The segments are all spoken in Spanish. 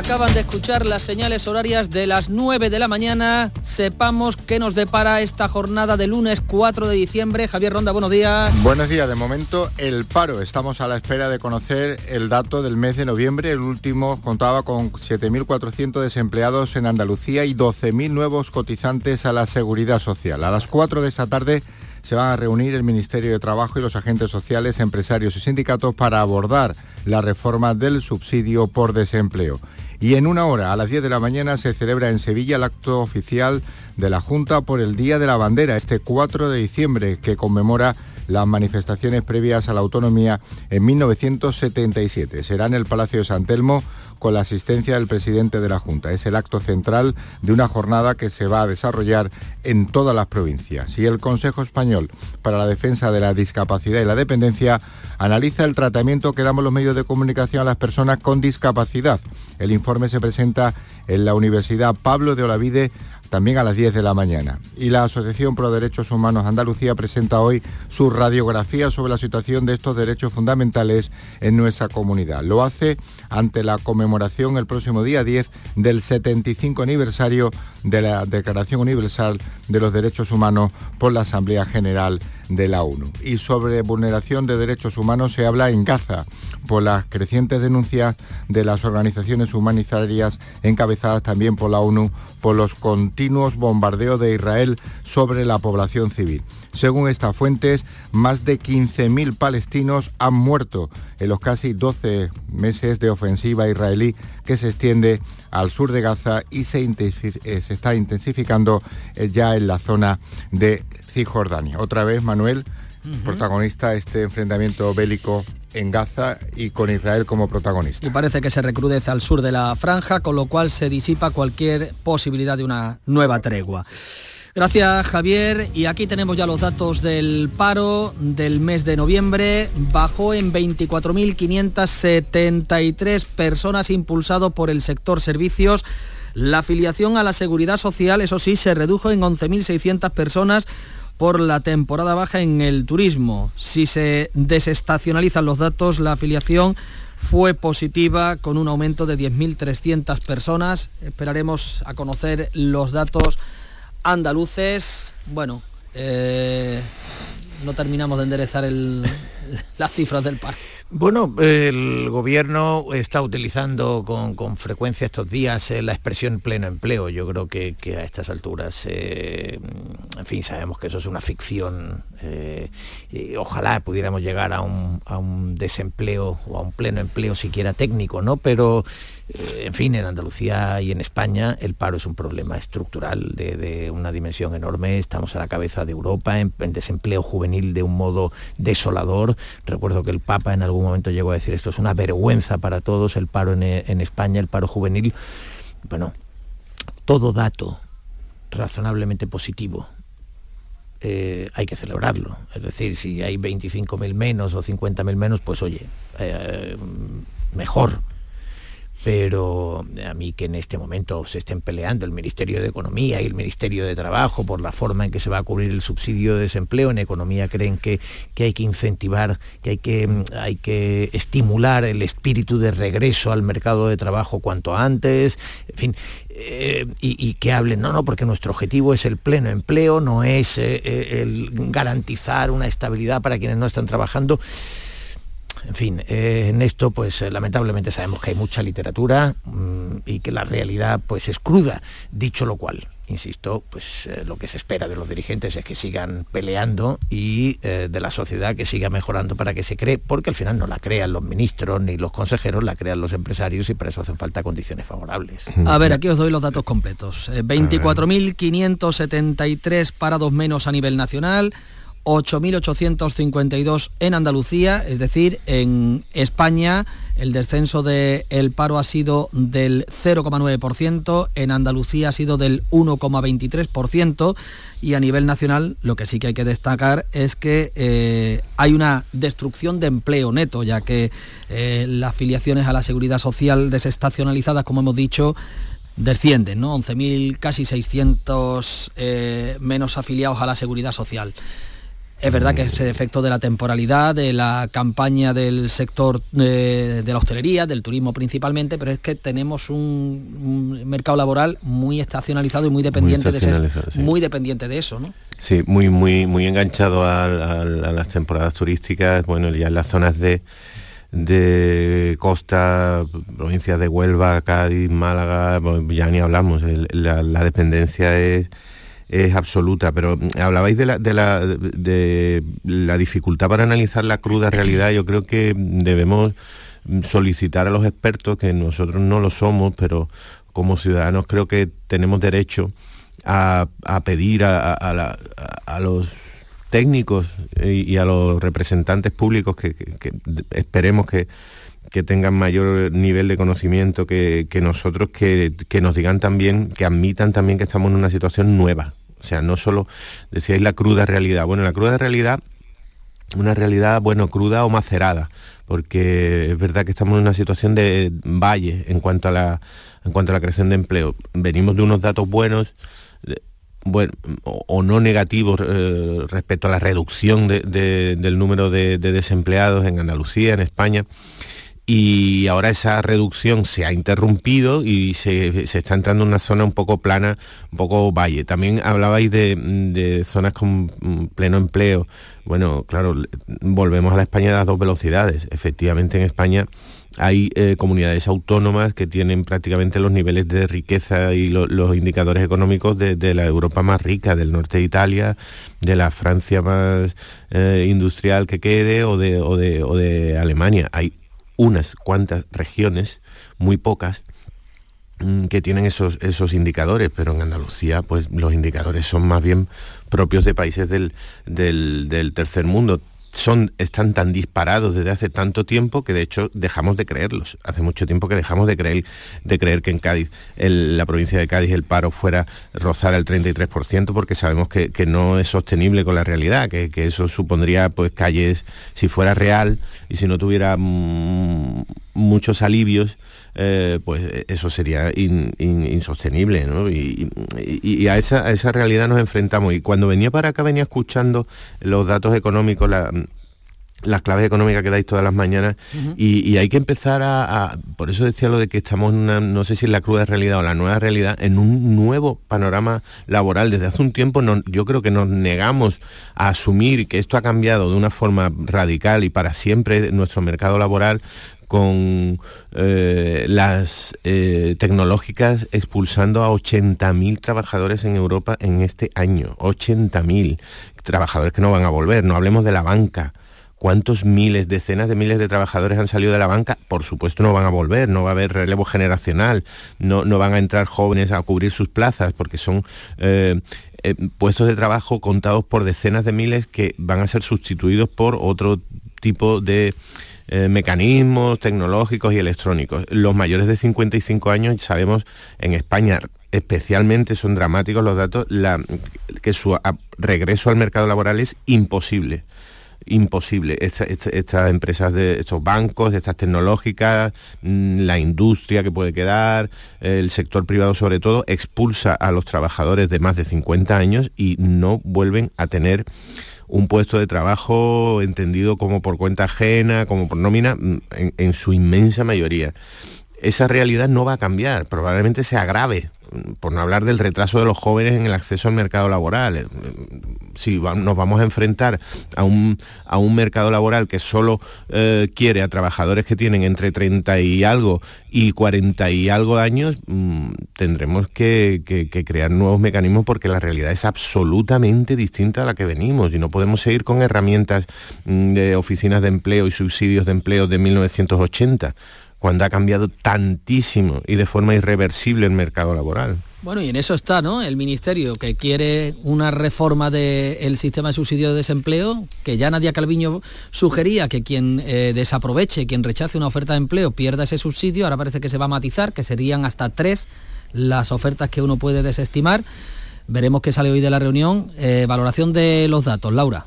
Acaban de escuchar las señales horarias de las 9 de la mañana. Sepamos qué nos depara esta jornada de lunes 4 de diciembre. Javier Ronda, buenos días. Buenos días. De momento, el paro. Estamos a la espera de conocer el dato del mes de noviembre. El último contaba con 7.400 desempleados en Andalucía y 12.000 nuevos cotizantes a la seguridad social. A las 4 de esta tarde se van a reunir el Ministerio de Trabajo y los agentes sociales, empresarios y sindicatos para abordar la reforma del subsidio por desempleo. Y en una hora, a las 10 de la mañana, se celebra en Sevilla el acto oficial de la Junta por el Día de la Bandera, este 4 de diciembre, que conmemora las manifestaciones previas a la autonomía en 1977. Será en el Palacio de San Telmo con la asistencia del presidente de la Junta. Es el acto central de una jornada que se va a desarrollar en todas las provincias. Y el Consejo Español para la Defensa de la Discapacidad y la Dependencia analiza el tratamiento que damos los medios de comunicación a las personas con discapacidad. El informe se presenta en la Universidad Pablo de Olavide también a las 10 de la mañana. Y la Asociación Pro Derechos Humanos Andalucía presenta hoy su radiografía sobre la situación de estos derechos fundamentales en nuestra comunidad. Lo hace ante la conmemoración el próximo día 10 del 75 aniversario de la Declaración Universal de los Derechos Humanos por la Asamblea General de la ONU. Y sobre vulneración de derechos humanos se habla en Gaza por las crecientes denuncias de las organizaciones humanitarias encabezadas también por la ONU por los continuos bombardeos de Israel sobre la población civil. Según estas fuentes, más de 15.000 palestinos han muerto en los casi 12 meses de ofensiva israelí que se extiende al sur de Gaza y se, eh, está intensificando eh, ya en la zona de Cisjordania. Otra vez, Manuel, protagonista de este enfrentamiento bélico en Gaza y con Israel como protagonista. Y parece que se recrudece al sur de la franja, con lo cual se disipa cualquier posibilidad de una nueva tregua. Gracias Javier y aquí tenemos ya los datos del paro del mes de noviembre. Bajó en 24.573 personas impulsado por el sector servicios. La afiliación a la seguridad social, eso sí, se redujo en 11.600 personas por la temporada baja en el turismo. Si se desestacionalizan los datos, la afiliación fue positiva con un aumento de 10.300 personas. Esperaremos a conocer los datos andaluces. Bueno, eh, no terminamos de enderezar las cifras del paro. Bueno, el gobierno está utilizando con, frecuencia estos días eh, la expresión pleno empleo. Yo creo que, a estas alturas, eh, en fin, sabemos que eso es una ficción. Eh, ojalá pudiéramos llegar a un, a un desempleo o a un pleno empleo siquiera técnico, ¿no? Pero en fin, en Andalucía y en España el paro es un problema estructural de, una dimensión enorme. Estamos a la cabeza de Europa en, desempleo juvenil de un modo desolador. Recuerdo que el Papa en algún momento llegó a decir esto es una vergüenza para todos, el paro en, España, el paro juvenil. Bueno, todo dato razonablemente positivo eh, hay que celebrarlo. Es decir, si hay 25.000 menos o 50.000 menos, pues oye, eh, mejor pero a mí que en este momento se estén peleando el Ministerio de Economía y el Ministerio de Trabajo por la forma en que se va a cubrir el subsidio de desempleo, en economía creen que, hay que incentivar, que hay que, mm, hay que estimular el espíritu de regreso al mercado de trabajo cuanto antes, en fin, eh, y, que hablen, no, no, porque nuestro objetivo es el pleno empleo, no es eh, eh, el garantizar una estabilidad para quienes no están trabajando. En fin, eh, en esto pues eh, lamentablemente sabemos que hay mucha literatura mm, y que la realidad pues es cruda. Dicho lo cual, insisto, pues eh, lo que se espera de los dirigentes es que sigan peleando y de la sociedad que siga mejorando para que se cree, porque al final no la crean los ministros ni los consejeros, la crean los empresarios y para eso hacen falta condiciones favorables. A ver, aquí os doy los datos completos. 24.573 parados menos a nivel nacional. 8.852 en Andalucía, es decir, en España el descenso del paro ha sido del 0,9%, en Andalucía ha sido del 1,23% y a nivel nacional lo que sí que hay que destacar es que eh, hay una destrucción de empleo neto, ya que eh, las afiliaciones a la seguridad social desestacionalizadas, como hemos dicho, descienden, ¿no? 11.000, casi 600 eh, menos afiliados a la seguridad social. Es verdad que es efecto de la temporalidad, de la campaña del sector de, la hostelería, del turismo principalmente, pero es que tenemos un, mercado laboral muy estacionalizado y muy dependiente, de, muy dependiente de eso, ¿no? Sí, muy, muy, muy enganchado a, las temporadas turísticas, bueno, ya en las zonas de, de costa, provincias de Huelva, Cádiz, Málaga, ya ni hablamos, la, dependencia es, es, absoluta, pero hablabais de la, de, la, dificultad para analizar la cruda realidad, yo creo que debemos solicitar a los expertos, que nosotros no lo somos, pero como ciudadanos creo que tenemos derecho a, pedir a, los técnicos y, a los representantes públicos que, esperemos que, tengan mayor nivel de conocimiento que, nosotros, que, nos digan también, que admitan también que estamos en una situación nueva. O sea, no solo decíais la cruda realidad. Bueno, la cruda realidad, una realidad, bueno, cruda o macerada, porque es verdad que estamos en una situación de valle en cuanto a la, en cuanto a la creación de empleo. Venimos de unos datos buenos, bueno, o, no negativos eh, respecto a la reducción del número de, desempleados en Andalucía, en España. Y ahora esa reducción se ha interrumpido y se, está entrando en una zona un poco plana, un poco valle. También hablabais de zonas con pleno empleo. Bueno, claro, volvemos a la España de las dos velocidades. Efectivamente en España hay eh, comunidades autónomas que tienen prácticamente los niveles de riqueza y los indicadores económicos de, la Europa más rica, del norte de Italia, de la Francia más eh, industrial que quede o de, o de, Alemania. Hay unas cuantas regiones, muy pocas, mm, que tienen esos, esos indicadores, pero en Andalucía pues los indicadores son más bien propios de países del, del tercer mundo son, están tan disparados desde hace tanto tiempo que de hecho dejamos de creerlos. Hace mucho tiempo que dejamos de creer, de creer que en Cádiz, la provincia de Cádiz, el paro fuera rozar el 33% porque sabemos que, no es sostenible con la realidad, que, eso supondría pues calles, si fuera real y si no tuviera mm, muchos alivios, eh, pues eso sería insostenible, Y, a, esa, realidad nos enfrentamos. Y cuando venía para acá venía escuchando los datos económicos, las claves económicas que dais todas las mañanas. Y, hay que empezar a, por eso decía lo de que estamos no sé si en la cruda realidad o la nueva realidad en un nuevo panorama laboral. Desde hace un tiempo yo creo que nos negamos a asumir que esto ha cambiado de una forma radical y para siempre nuestro mercado laboral con eh, las eh, tecnológicas expulsando a 80.000 trabajadores en Europa en este año. 80.000 trabajadores que no van a volver. No hablemos de la banca. ¿Cuántos miles, decenas de miles de trabajadores han salido de la banca? Por supuesto no van a volver, no va a haber relevo generacional, no, no van a entrar jóvenes a cubrir sus plazas porque son eh, puestos de trabajo contados por decenas de miles que van a ser sustituidos por otro tipo de eh, mecanismos tecnológicos y electrónicos. Los mayores de 55 años sabemos en España especialmente son dramáticos los datos, que su regreso al mercado laboral es imposible imposible. estas empresas de estos bancos, estas tecnológicas, mm, la industria que puede quedar, el sector privado sobre todo, expulsa a los trabajadores de más de 50 años y no vuelven a tener un puesto de trabajo entendido como por cuenta ajena, como por nómina, mm, en, su inmensa mayoría. Esa realidad no va a cambiar, probablemente se agrave, por no hablar del retraso de los jóvenes en el acceso al mercado laboral. Eh, si nos vamos a enfrentar a un, a un mercado laboral que solo eh, quiere a trabajadores que tienen entre 30 y algo y 40 y algo años, mm, tendremos que, crear nuevos mecanismos porque la realidad es absolutamente distinta a la que venimos y no podemos seguir con herramientas mm, de oficinas de empleo y subsidios de empleo de 1980 cuando ha cambiado tantísimo y de forma irreversible el mercado laboral. Bueno, y en eso está, ¿no? El Ministerio que quiere una reforma del sistema de subsidio de desempleo, que ya Nadia Calviño sugería que quien eh, desaproveche, quien rechace una oferta de empleo pierda ese subsidio, ahora parece que se va a matizar, que serían hasta tres las ofertas que uno puede desestimar. Veremos qué sale hoy de la reunión. Eh, valoración de los datos, Laura.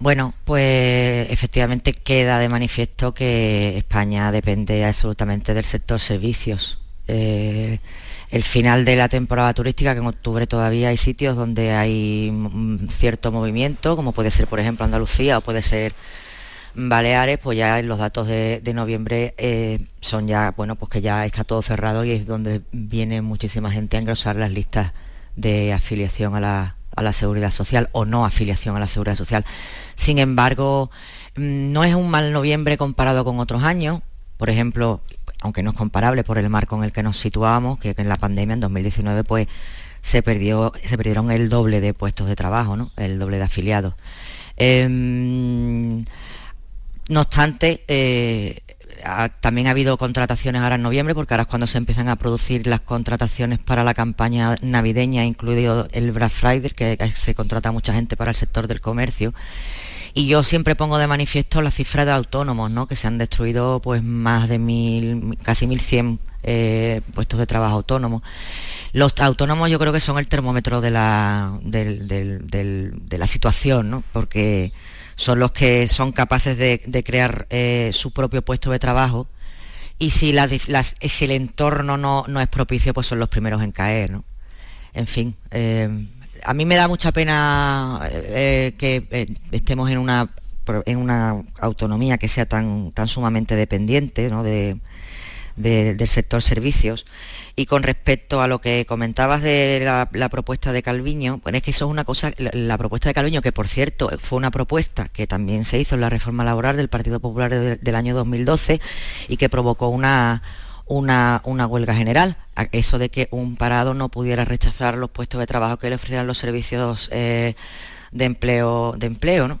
Bueno, pues efectivamente queda de manifiesto que España depende absolutamente del sector servicios. Eh, el final de la temporada turística, que en octubre todavía hay sitios donde hay cierto movimiento, como puede ser, por ejemplo, Andalucía o puede ser Baleares, pues ya los datos de, noviembre eh, son ya, bueno, pues que ya está todo cerrado y es donde viene muchísima gente a engrosar las listas de afiliación a la, a la seguridad social o no afiliación a la seguridad social. Sin embargo, mm, no es un mal noviembre comparado con otros años. Por ejemplo, aunque no es comparable por el marco en el que nos situábamos, que en la pandemia en 2019 pues se, perdió, se perdieron el doble de puestos de trabajo, ¿no? el doble de afiliados. Em, no obstante, eh, también ha habido contrataciones ahora en noviembre, porque ahora es cuando se empiezan a producir las contrataciones para la campaña navideña, incluido el Black Friday, que se contrata mucha gente para el sector del comercio. Y yo siempre pongo de manifiesto la cifra de autónomos, ¿no? que se han destruido pues más de mil, casi 1.100 eh, puestos de trabajo autónomos. Los autónomos yo creo que son el termómetro de la, de la situación, ¿no? porque son los que son capaces de, crear eh, su propio puesto de trabajo y si, si el entorno no, es propicio, pues son los primeros en caer. ¿no? En fin, eh, a mí me da mucha pena eh, que estemos en una, en una autonomía que sea tan, tan sumamente dependiente ¿no? de, del sector servicios. Y con respecto a lo que comentabas de la, propuesta de Calviño, pues es que eso es una cosa, la, propuesta de Calviño, que por cierto fue una propuesta que también se hizo en la reforma laboral del Partido Popular del año 2012 y que provocó una, una, huelga general, eso de que un parado no pudiera rechazar los puestos de trabajo que le ofrecieran los servicios eh, de empleo, de empleo ¿no?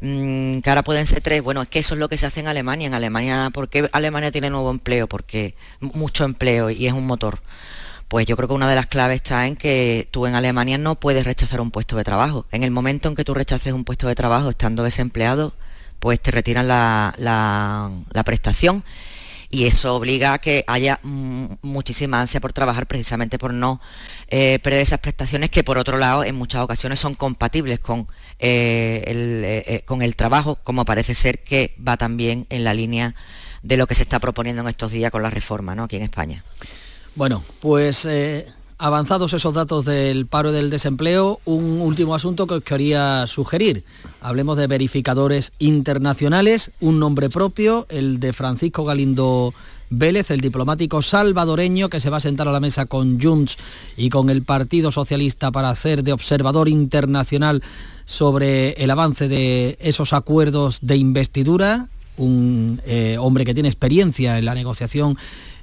Mm, que ahora pueden ser tres. Bueno, es que eso es lo que se hace en Alemania. En Alemania, ¿por qué Alemania tiene nuevo empleo? Porque mucho empleo y es un motor. Pues yo creo que una de las claves está en que tú en Alemania no puedes rechazar un puesto de trabajo. En el momento en que tú rechaces un puesto de trabajo estando desempleado, pues te retiran la, la prestación y eso obliga a que haya muchísima ansia por trabajar precisamente por no eh, perder esas prestaciones que por otro lado en muchas ocasiones son compatibles con, eh, el, eh, con el trabajo, como parece ser que va también en la línea de lo que se está proponiendo en estos días con la reforma ¿no? aquí en España. Bueno, pues avanzados esos datos del paro y del desempleo, un último asunto que os quería sugerir. Hablemos de verificadores internacionales, un nombre propio, el de Francisco Galindo Vélez, el diplomático salvadoreño que se va a sentar a la mesa con Junts y con el Partido Socialista para hacer de observador internacional sobre el avance de esos acuerdos de investidura, un eh, hombre que tiene experiencia en la negociación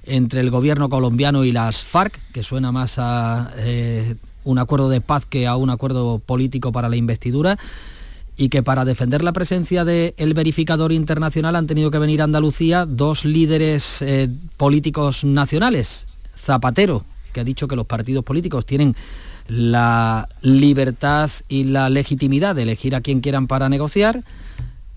entre el gobierno colombiano y las FARC, que suena más a eh, un acuerdo de paz que a un acuerdo político para la investidura y que para defender la presencia del verificador internacional han tenido que venir a Andalucía dos líderes eh, políticos nacionales. Zapatero, que ha dicho que los partidos políticos tienen la libertad y la legitimidad de elegir a quien quieran para negociar,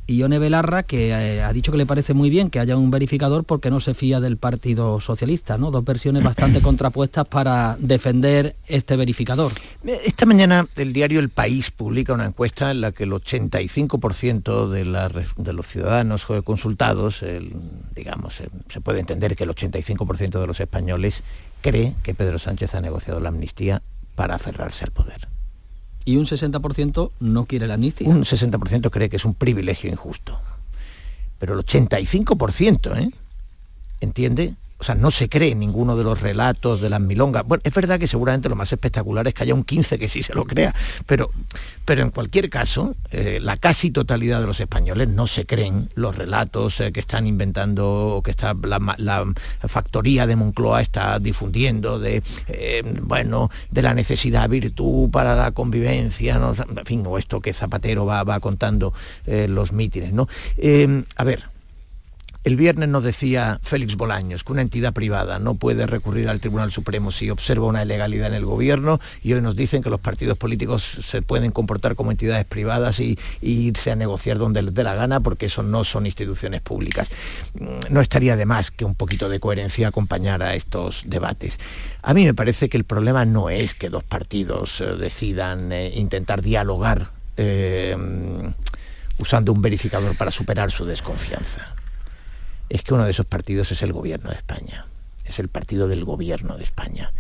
Ione Belarra, que eh, ha dicho que le parece muy bien que haya un verificador porque no se fía del Partido Socialista, ¿no? Dos versiones bastante contrapuestas para defender este verificador. Esta mañana el diario El País publica una encuesta en la que el 85% de, de, los ciudadanos consultados, digamos, eh, se puede entender que el 85% de los españoles cree que Pedro Sánchez ha negociado la amnistía para aferrarse al poder y un 60% no quiere la amnistía. Un 60% cree que es un privilegio injusto. Pero el 85%, ¿eh? ¿Entiende? O sea, no se cree ninguno de los relatos de las milongas. Bueno, es verdad que seguramente lo más espectacular es que haya un 15 que sí se lo crea, pero, pero en cualquier caso, eh, la casi totalidad de los españoles no se creen los relatos eh, que están inventando, que está la, factoría de Moncloa está difundiendo de, eh, bueno, de la necesidad virtud para la convivencia, en fin, o esto que Zapatero va, va contando los mítines, ¿no? a ver, el viernes nos decía Félix Bolaños que una entidad privada no puede recurrir al Tribunal Supremo si observa una ilegalidad en el gobierno y hoy nos dicen que los partidos políticos se pueden comportar como entidades privadas y, irse a negociar donde les dé la gana porque eso no son instituciones públicas. Mm, no estaría de más que un poquito de coherencia acompañara estos debates. A mí me parece que el problema no es que dos partidos eh, decidan eh, intentar dialogar eh, usando un verificador para superar su desconfianza es que uno de esos partidos es el gobierno de España. es el partido del gobierno de España.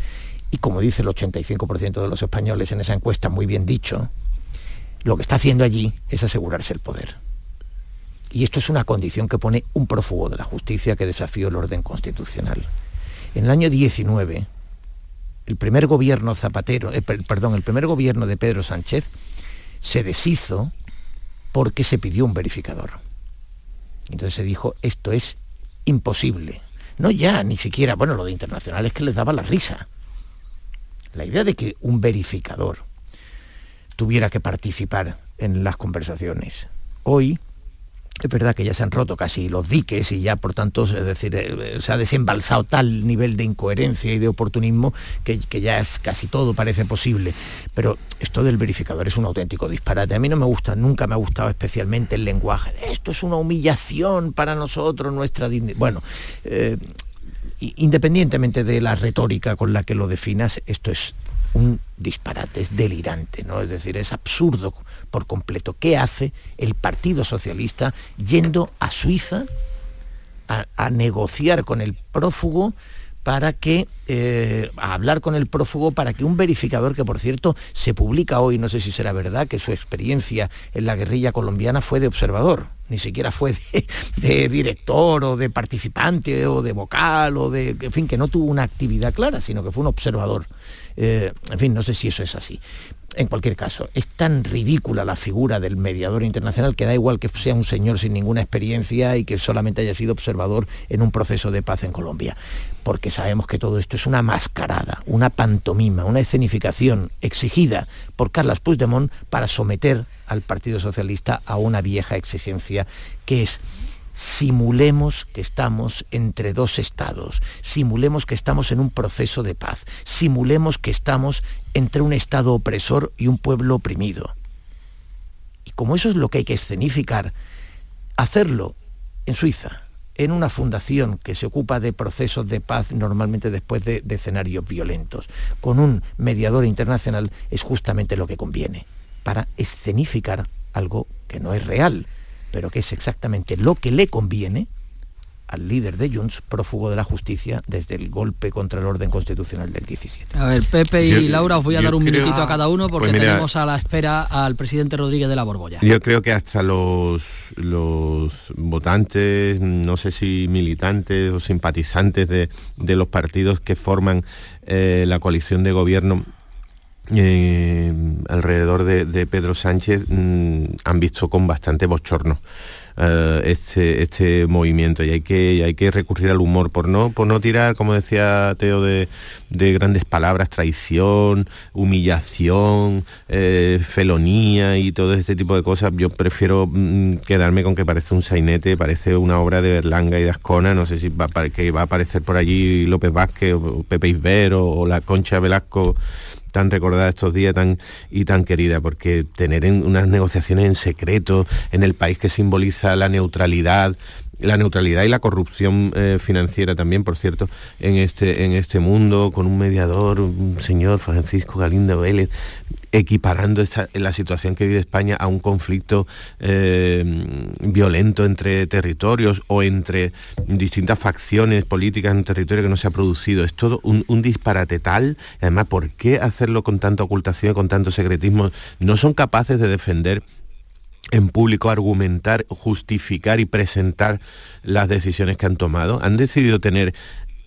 Y como dice el 85% de los españoles en esa encuesta, muy bien dicho, lo que está haciendo allí es asegurarse el poder. Y esto es una condición que pone un prófugo de la justicia que desafió el orden constitucional. En el año 19, el primer gobierno Zapatero, eh, perdón, el primer gobierno de Pedro Sánchez se deshizo porque se pidió un verificador. Entonces se dijo, esto es imposible. No ya, ni siquiera, bueno, lo de internacional es que les daba la risa. La idea de que un verificador tuviera que participar en las conversaciones. Hoy es verdad que ya se han roto casi los diques y ya por tanto es decir, eh, se ha desembalsado tal nivel de incoherencia y de oportunismo que, ya es casi todo parece posible. Pero esto del verificador es un auténtico disparate. A mí no me gusta, nunca me ha gustado especialmente el lenguaje. Esto es una humillación para nosotros, nuestra dignidad. Bueno, eh, independientemente de la retórica con la que lo definas, esto es un disparate, es delirante, ¿no? Es decir, es absurdo por completo. ¿Qué hace el Partido Socialista yendo a Suiza a, negociar con el prófugo para que, eh, a hablar con el prófugo para que un verificador, que por cierto se publica hoy, no sé si será verdad, que su experiencia en la guerrilla colombiana fue de observador, ni siquiera fue de, director o de participante o de vocal o de, en fin, que no tuvo una actividad clara, sino que fue un observador. Eh, en fin, no sé si eso es así. En cualquier caso, es tan ridícula la figura del mediador internacional que da igual que sea un señor sin ninguna experiencia y que solamente haya sido observador en un proceso de paz en Colombia. Porque sabemos que todo esto es una mascarada, una pantomima, una escenificación exigida por Carlos Puigdemont para someter al Partido Socialista a una vieja exigencia que es simulemos que estamos entre dos estados, simulemos que estamos en un proceso de paz, simulemos que estamos entre un estado opresor y un pueblo oprimido. Y como eso es lo que hay que escenificar, hacerlo en Suiza, en una fundación que se ocupa de procesos de paz normalmente después de, escenarios violentos, con un mediador internacional, es justamente lo que conviene, para escenificar algo que no es real pero que es exactamente lo que le conviene al líder de Junts, prófugo de la justicia desde el golpe contra el orden constitucional del 17. A ver, Pepe y Laura, os voy a dar un minutito a cada uno porque pues tenemos a la espera al presidente Rodríguez de la Borbolla. Yo creo que hasta los, los votantes, no sé si militantes o simpatizantes de, los partidos que forman eh, la coalición de gobierno eh, alrededor de, Pedro Sánchez mm, han visto con bastante bochorno eh, este, este movimiento y hay que, hay que recurrir al humor por no, por no tirar, como decía Teo, de, grandes palabras, traición, humillación, eh, felonía y todo este tipo de cosas. Yo prefiero mm, quedarme con que parece un sainete, parece una obra de Berlanga y de Ascona, no sé si va, que va a aparecer por allí López Vázquez o Pepe Isbero o la Concha Velasco tan recordada estos días tan, y tan querida, porque tener unas negociaciones en secreto en el país que simboliza la neutralidad, la neutralidad y la corrupción eh, financiera también, por cierto, en este, en este mundo, con un mediador, un señor Francisco Galindo Vélez, equiparando la situación que vive España a un conflicto eh, violento entre territorios o entre distintas facciones políticas en un territorio que no se ha producido. Es todo un, disparate tal, además, ¿por qué hacerlo con tanta ocultación, con tanto secretismo? No son capaces de defender en público argumentar, justificar y presentar las decisiones que han tomado. Han decidido tener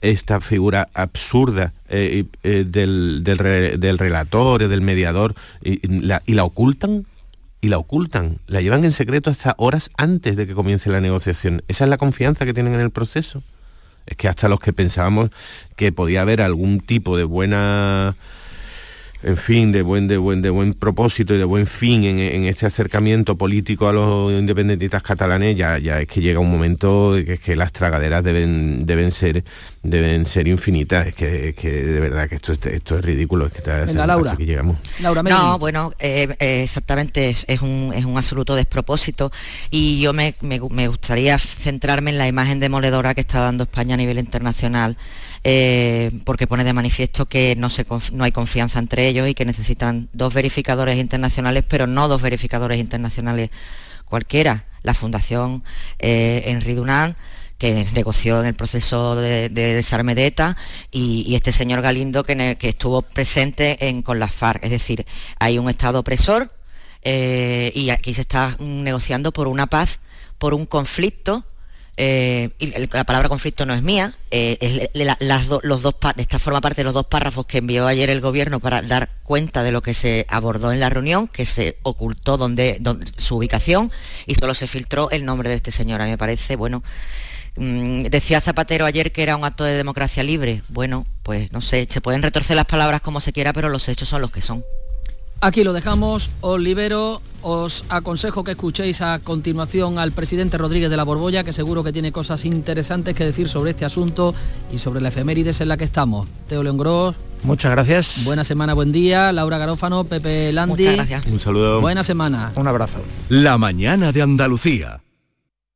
esta figura absurda eh, eh, del, del, del, relator, del mediador, y la, y la ocultan, y la ocultan, la llevan en secreto hasta horas antes de que comience la negociación. Esa es la confianza que tienen en el proceso. Es que hasta los que pensábamos que podía haber algún tipo de buena en fin, de buen, de buen, de buen propósito y de buen fin en, este acercamiento político a los independentistas catalanes, ya, ya es que llega un momento de que, es que las tragaderas deben, deben, ser, deben ser infinitas. Es que, de verdad que esto, esto es ridículo. Es que Venga, Laura. llegamos. Laura no, bueno, eh, eh, exactamente, es, un, es un absoluto despropósito y yo me, me gustaría centrarme en la imagen demoledora que está dando España a nivel internacional eh, porque pone de manifiesto que no, hay confianza entre ellos y que necesitan dos verificadores internacionales, pero no dos verificadores internacionales cualquiera. La Fundación eh, Dunant que negoció en el proceso de, desarme de ETA, y, este señor Galindo que, estuvo presente en, con las FARC. Es decir, hay un Estado opresor eh, y aquí se está negociando por una paz, por un conflicto eh, y la palabra conflicto no es mía, eh, las los dos, esta forma parte de los dos párrafos que envió ayer el gobierno para dar cuenta de lo que se abordó en la reunión, que se ocultó su ubicación y solo se filtró el nombre de este señor. A me parece, bueno, mm, decía Zapatero ayer que era un acto de democracia libre. Bueno, pues no sé, se pueden retorcer las palabras como se quiera, pero los hechos son los que son. Aquí lo dejamos, os libero, os aconsejo que escuchéis a continuación al presidente Rodríguez de la Borbolla, que seguro que tiene cosas interesantes que decir sobre este asunto y sobre la efemérides en la que estamos. Teo León Gros. Muchas gracias. Buena semana, buen día. Laura Garófano, Pepe Landi. Muchas gracias. Un saludo. Buena semana. Un abrazo. La mañana de Andalucía.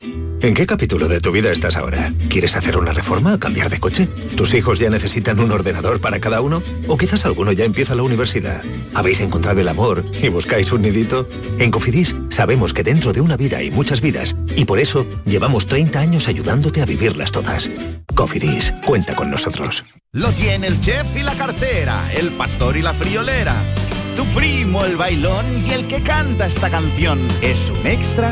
¿En qué capítulo de tu vida estás ahora? ¿Quieres hacer una reforma cambiar de coche? ¿Tus hijos ya necesitan un ordenador para cada uno? ¿O quizás alguno ya empieza la universidad? ¿Habéis encontrado el amor y buscáis un nidito? En Cofidis sabemos que dentro de una vida hay muchas vidas y por eso llevamos 30 años ayudándote a vivirlas todas. Cofidis, cuenta con nosotros. Lo tiene el chef y la cartera, el pastor y la friolera. Tu primo el bailón y el que canta esta canción es un extra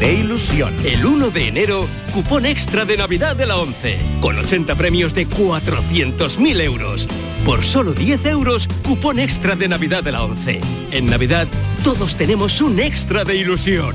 de ilusión. El 1 de enero, cupón extra de Navidad de la 11, con 80 premios de 400.000 euros. Por solo 10 euros, cupón extra de Navidad de la 11. En Navidad, todos tenemos un extra de ilusión.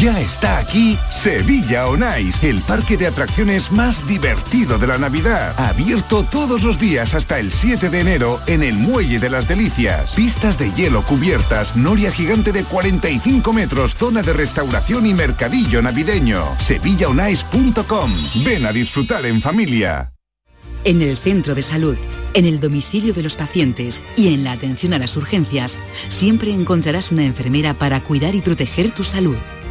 Ya está aquí Sevilla On Ice, el parque de atracciones más divertido de la Navidad. Abierto todos los días hasta el 7 de enero en el Muelle de las Delicias. Pistas de hielo cubiertas, noria gigante de 45 metros, zona de restauración y mercadillo navideño. SevillaOnIce.com. Ven a disfrutar en familia. En el centro de salud, en el domicilio de los pacientes y en la atención a las urgencias, siempre encontrarás una enfermera para cuidar y proteger tu salud.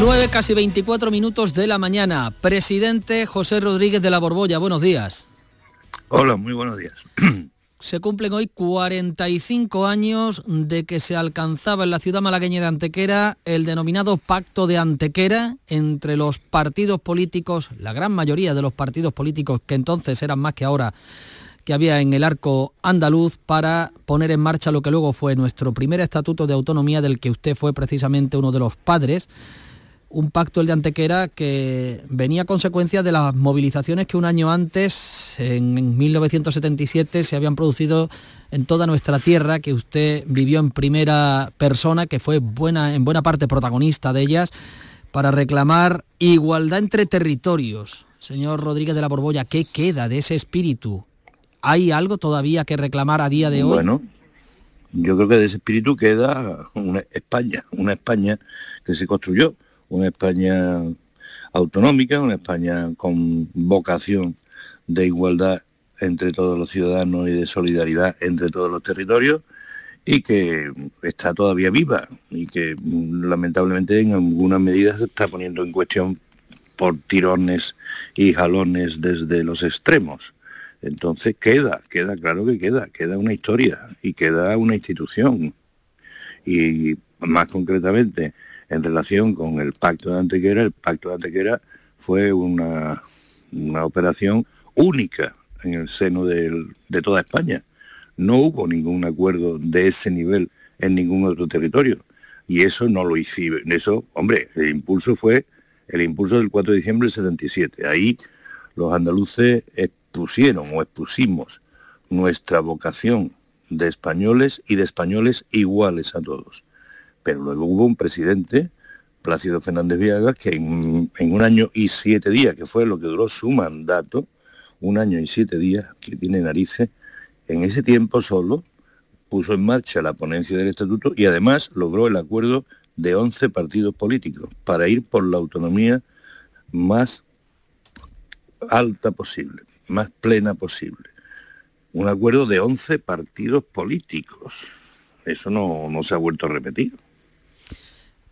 9, casi 24 minutos de la mañana. Presidente José Rodríguez de la Borbolla, buenos días. Hola, muy buenos días. Se cumplen hoy 45 años de que se alcanzaba en la ciudad malagueña de Antequera el denominado Pacto de Antequera entre los partidos políticos, la gran mayoría de los partidos políticos que entonces eran más que ahora que había en el arco andaluz para poner en marcha lo que luego fue nuestro primer estatuto de autonomía del que usted fue precisamente uno de los padres un pacto el de Antequera que venía a consecuencia de las movilizaciones que un año antes, en 1977, se habían producido en toda nuestra tierra, que usted vivió en primera persona, que fue buena, en buena parte protagonista de ellas, para reclamar igualdad entre territorios. Señor Rodríguez de la Borbolla, ¿qué queda de ese espíritu? ¿Hay algo todavía que reclamar a día de hoy? Bueno, yo creo que de ese espíritu queda una España, una España que se construyó, una España autonómica, una España con vocación de igualdad entre todos los ciudadanos y de solidaridad entre todos los territorios y que está todavía viva y que mm, lamentablemente en algunas medidas se está poniendo en cuestión por tirones y jalones desde los extremos. Entonces queda, queda, claro que queda, queda una historia y queda una institución. Y más concretamente, en relación con el pacto de Antequera, el pacto de Antequera fue una, una operación única en el seno de toda España. No hubo ningún acuerdo de ese nivel en ningún otro territorio. Y eso no lo hicimos. Eso, hombre, el impulso fue el impulso del 4 de diciembre del 77. Ahí los andaluces expusieron o expusimos nuestra vocación de españoles y de españoles iguales a todos. Pero luego hubo un presidente, Plácido Fernández Viaga, que en, un año y siete días, que fue lo que duró su mandato, un año y siete días, que tiene narices, en ese tiempo solo puso en marcha la ponencia del estatuto y además logró el acuerdo de 11 partidos políticos para ir por la autonomía más alta posible, más plena posible. Un acuerdo de 11 partidos políticos. Eso no se ha vuelto a repetir.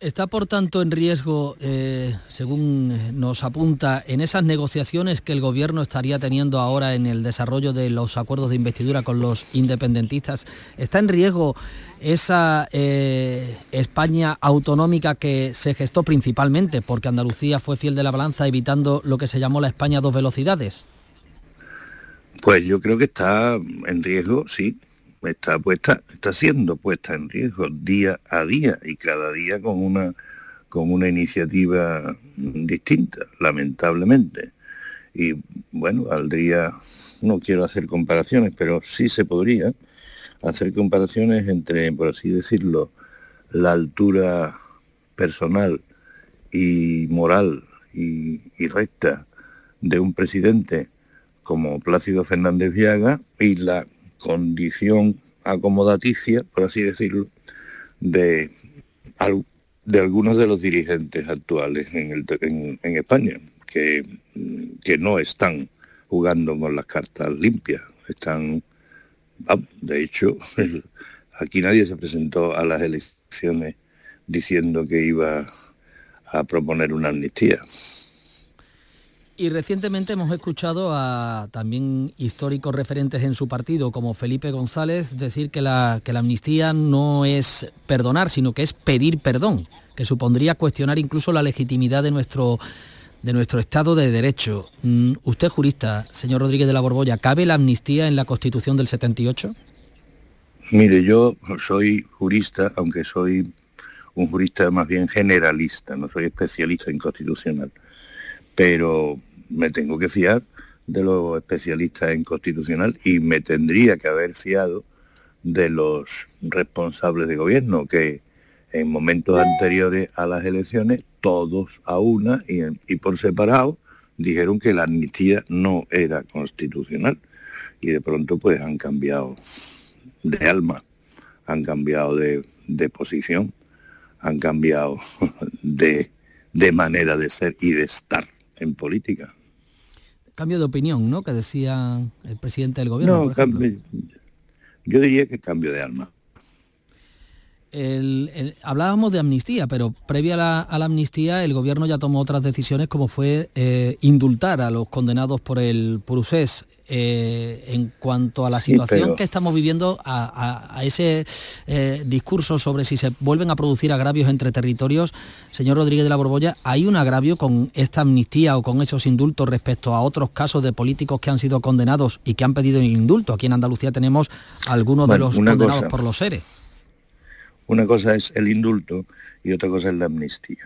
Está, por tanto, en riesgo, eh, según nos apunta, en esas negociaciones que el Gobierno estaría teniendo ahora en el desarrollo de los acuerdos de investidura con los independentistas, ¿está en riesgo esa eh, España autonómica que se gestó principalmente porque Andalucía fue fiel de la balanza evitando lo que se llamó la España dos velocidades? Pues yo creo que está en riesgo, sí, está puesta, está siendo puesta en riesgo día a día y cada día con una con una iniciativa distinta, lamentablemente. Y bueno, al día, no quiero hacer comparaciones, pero sí se podría hacer comparaciones entre, por así decirlo, la altura personal y moral y recta de un presidente como Plácido Fernández Viaga y la condición acomodaticia, por así decirlo, de, de algunos de los dirigentes actuales en, el, en, España, que, que no están jugando con las cartas limpias, están, de hecho, aquí nadie se presentó a las elecciones diciendo que iba a proponer una amnistía. Y recientemente hemos escuchado a también históricos referentes en su partido, como Felipe González, decir que la, que la amnistía no es perdonar, sino que es pedir perdón, que supondría cuestionar incluso la legitimidad de nuestro, de nuestro Estado de Derecho. Mm, usted jurista, señor Rodríguez de la Borbolla, ¿cabe la amnistía en la Constitución del 78? Mire, yo soy jurista, aunque soy un jurista más bien generalista, no soy especialista en constitucional pero me tengo que fiar de los especialistas en constitucional y me tendría que haber fiado de los responsables de gobierno que en momentos anteriores a las elecciones, todos a una y, por separado, dijeron que la amnistía no era constitucional. Y de pronto pues han cambiado de alma, han cambiado de, posición, han cambiado de manera de ser y de estar en política. Cambio de opinión, ¿no? Que decía el presidente del gobierno. No, cambio, yo diría que cambio de alma. hablábamos de amnistía, pero previa a la, amnistía el gobierno ya tomó otras decisiones como fue eh, indultar a los condenados por el Purusés. Eh, en cuanto a la situación que estamos viviendo, a, ese eh, discurso sobre si se vuelven a producir agravios entre territorios, señor Rodríguez de la Borbolla, ¿hay un agravio con esta amnistía o con esos indultos respecto a otros casos de políticos que han sido condenados y que han pedido indulto? Aquí en Andalucía tenemos algunos de los condenados por los seres. Una cosa es el indulto y otra cosa es la amnistía.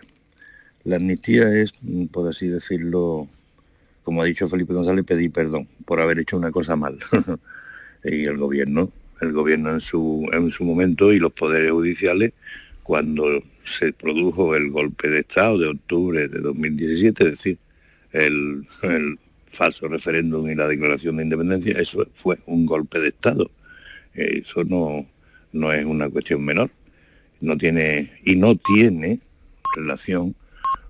La amnistía es, por así decirlo, como ha dicho Felipe González, pedí perdón por haber hecho una cosa mal. y el gobierno, el gobierno en su, en su momento y los poderes judiciales, cuando se produjo el golpe de Estado de octubre de 2017, es decir, el, falso referéndum y la declaración de independencia, eso fue un golpe de Estado. Eso no, no es una cuestión menor. No tiene, y no tiene relación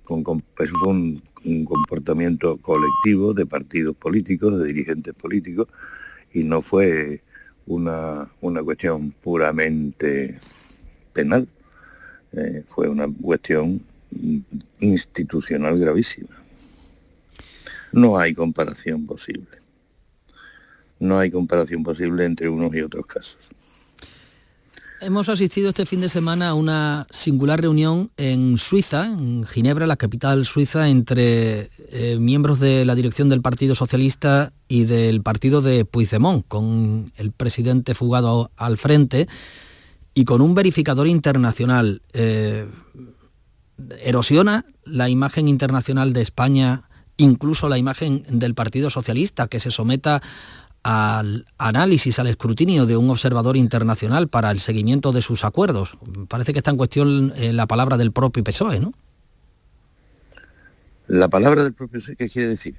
con, fue un, un comportamiento colectivo de partidos políticos, de dirigentes políticos, y no fue una, una cuestión puramente penal. Eh, fue una cuestión institucional gravísima. No hay comparación posible. No hay comparación posible entre unos y otros casos. Hemos asistido este fin de semana a una singular reunión en Suiza, en Ginebra, la capital suiza, entre eh, miembros de la dirección del Partido Socialista y del partido de Puigdemont, con el presidente fugado al frente y con un verificador internacional. Eh, erosiona la imagen internacional de España, incluso la imagen del Partido Socialista, que se someta al análisis, al escrutinio de un observador internacional para el seguimiento de sus acuerdos. Parece que está en cuestión eh, la palabra del propio PSOE, ¿no? La palabra del propio PSOE, ¿qué quiere decir?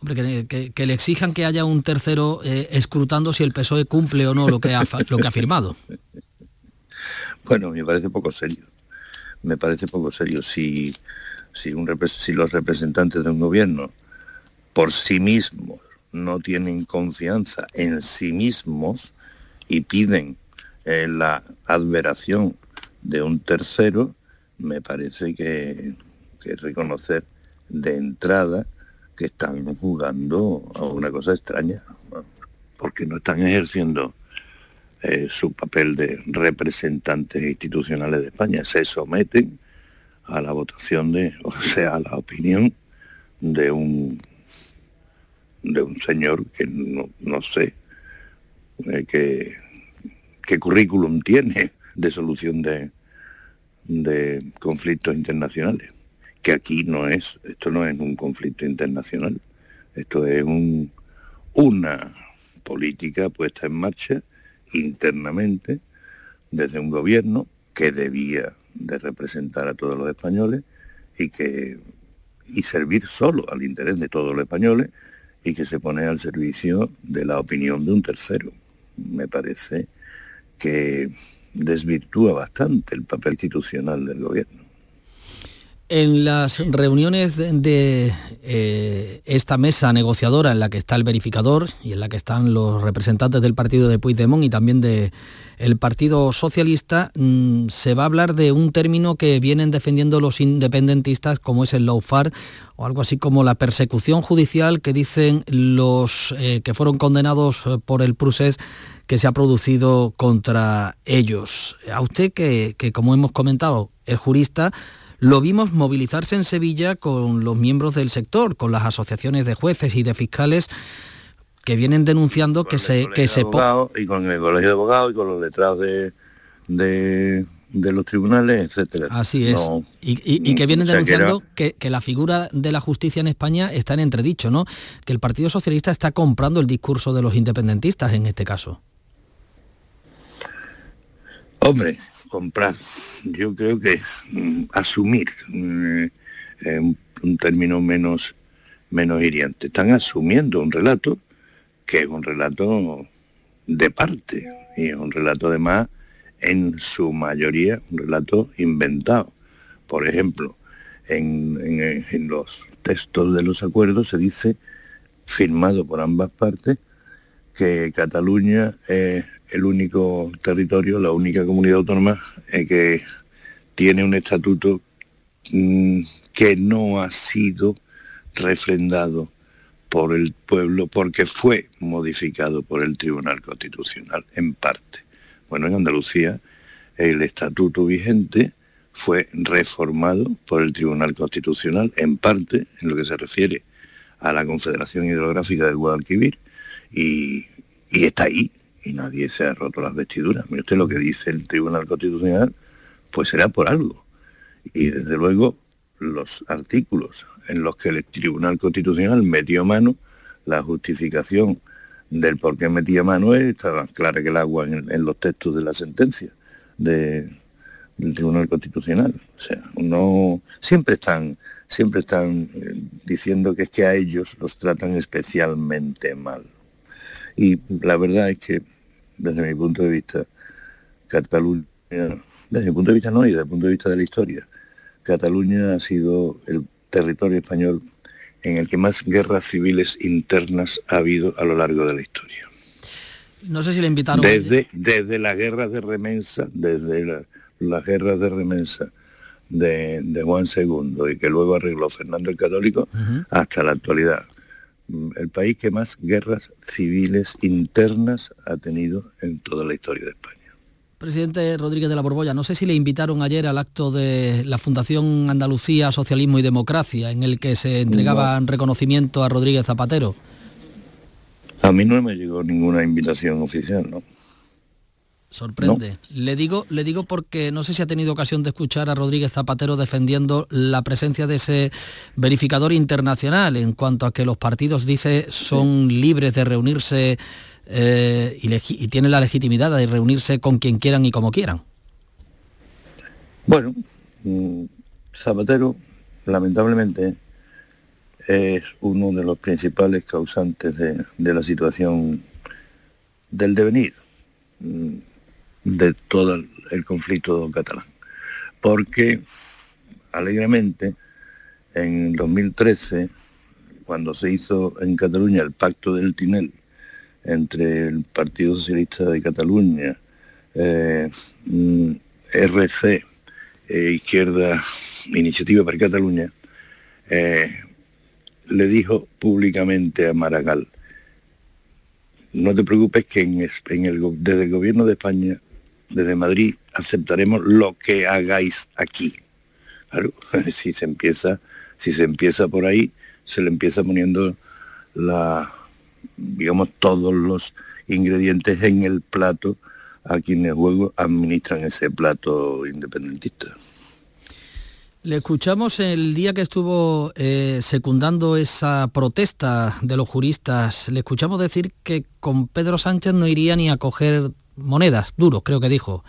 Hombre, que, le exijan que haya un tercero eh, escrutando si el PSOE cumple o no lo que ha, lo que ha firmado. Bueno, me parece poco serio. Me parece poco serio si, si, un, si los representantes de un gobierno por sí mismos no tienen confianza en sí mismos y piden eh, la adveración de un tercero, me parece que, que reconocer de entrada que están jugando a una cosa extraña, porque no están ejerciendo eh, su papel de representantes institucionales de España, se someten a la votación de, o sea, a la opinión de un de un señor que no, sé eh, qué, qué currículum tiene de solución de, de conflictos internacionales. Que aquí no es, esto no es un conflicto internacional, esto es un, una política puesta en marcha internamente desde un gobierno que debía de representar a todos los españoles y que y servir solo al interés de todos los españoles y que se pone al servicio de la opinión de un tercero. Me parece que desvirtúa bastante el papel institucional del gobierno. En las reuniones de, eh, esta mesa negociadora en la que está el verificador y en la que están los representantes del partido de Puigdemont y también del Partido Socialista, mm, se va a hablar de un término que vienen defendiendo los independentistas como es el lawfare o algo así como la persecución judicial que dicen los eh, que fueron condenados eh, por el procés que se ha producido contra ellos. A usted que, que como hemos comentado, es jurista, lo vimos movilizarse en Sevilla con los miembros del sector, con las asociaciones de jueces y de fiscales que vienen denunciando que se... Que se y con el colegio de abogados y con los letrados de, de, los tribunales, etcétera. Así es. y, que vienen denunciando que, que, la figura de la justicia en España está en entredicho, ¿no? Que el Partido Socialista está comprando el discurso de los independentistas en este caso. Hombre, comprar. Yo creo que mm, asumir mm, un, término menos, menos hiriente. Están asumiendo un relato que es un relato de parte y es un relato además en su mayoría un relato inventado. Por ejemplo, en los textos de los acuerdos se dice firmado por ambas partes que Cataluña es el único territorio, la única comunidad autónoma eh, que tiene un estatuto mm, que no ha sido refrendado por el pueblo porque fue modificado por el Tribunal Constitucional en parte. Bueno, en Andalucía el estatuto vigente fue reformado por el Tribunal Constitucional en parte en lo que se refiere a la Confederación Hidrográfica del Guadalquivir y, está ahí y nadie se ha roto las vestiduras. Mire usted lo que dice el Tribunal Constitucional, pues será por algo. Y desde luego los artículos en los que el Tribunal Constitucional metió mano, la justificación del por qué metía mano estaba clara que el agua en, los textos de la sentencia de, del Tribunal Constitucional. O sea, no siempre están siempre están eh, diciendo que es que a ellos los tratan especialmente mal. Y la verdad es que desde mi punto de vista Cataluña, desde mi punto de vista no, y desde el punto de vista de la historia, Cataluña ha sido el territorio español en el que más guerras civiles internas ha habido a lo largo de la historia. No sé si le invitaron. Desde, desde las guerras de remensa, desde las guerras de remensa de, Juan II y que luego arregló Fernando el Católico hasta la actualidad. Mm, el país que más guerras civiles internas ha tenido en toda la historia de España. Presidente Rodríguez de la Borbolla, no sé si le invitaron ayer al acto de la Fundación Andalucía, Socialismo y Democracia, en el que se entregaban reconocimiento a Rodríguez Zapatero. A mí no me llegó ninguna invitación oficial, ¿no? Sorprende. Le digo, le digo porque no sé si ha tenido ocasión de escuchar a Rodríguez Zapatero defendiendo la presencia de ese verificador internacional en cuanto a que los partidos, dice, son libres de reunirse eh, y, tienen la legitimidad de reunirse con quien quieran y como quieran. Bueno, mm, Zapatero, lamentablemente, es uno de los principales causantes de, la situación del devenir mm, de todo el conflicto catalán. Porque alegremente en 2013, cuando se hizo en Cataluña el pacto del Tinel entre el Partido Socialista de Cataluña, eh, mm, RC, e Izquierda Iniciativa para Cataluña, eh, le dijo públicamente a Maragall, no te preocupes que en, desde el gobierno de España desde Madrid aceptaremos lo que hagáis aquí. si se empieza, si se empieza por ahí, se le empieza poniendo digamos, todos los ingredientes en el plato a quienes luego administran ese plato independentista. Le escuchamos el día que estuvo eh, secundando esa protesta de los juristas. Le escuchamos decir que con Pedro Sánchez no iría ni a coger monedas, duros, creo que dijo.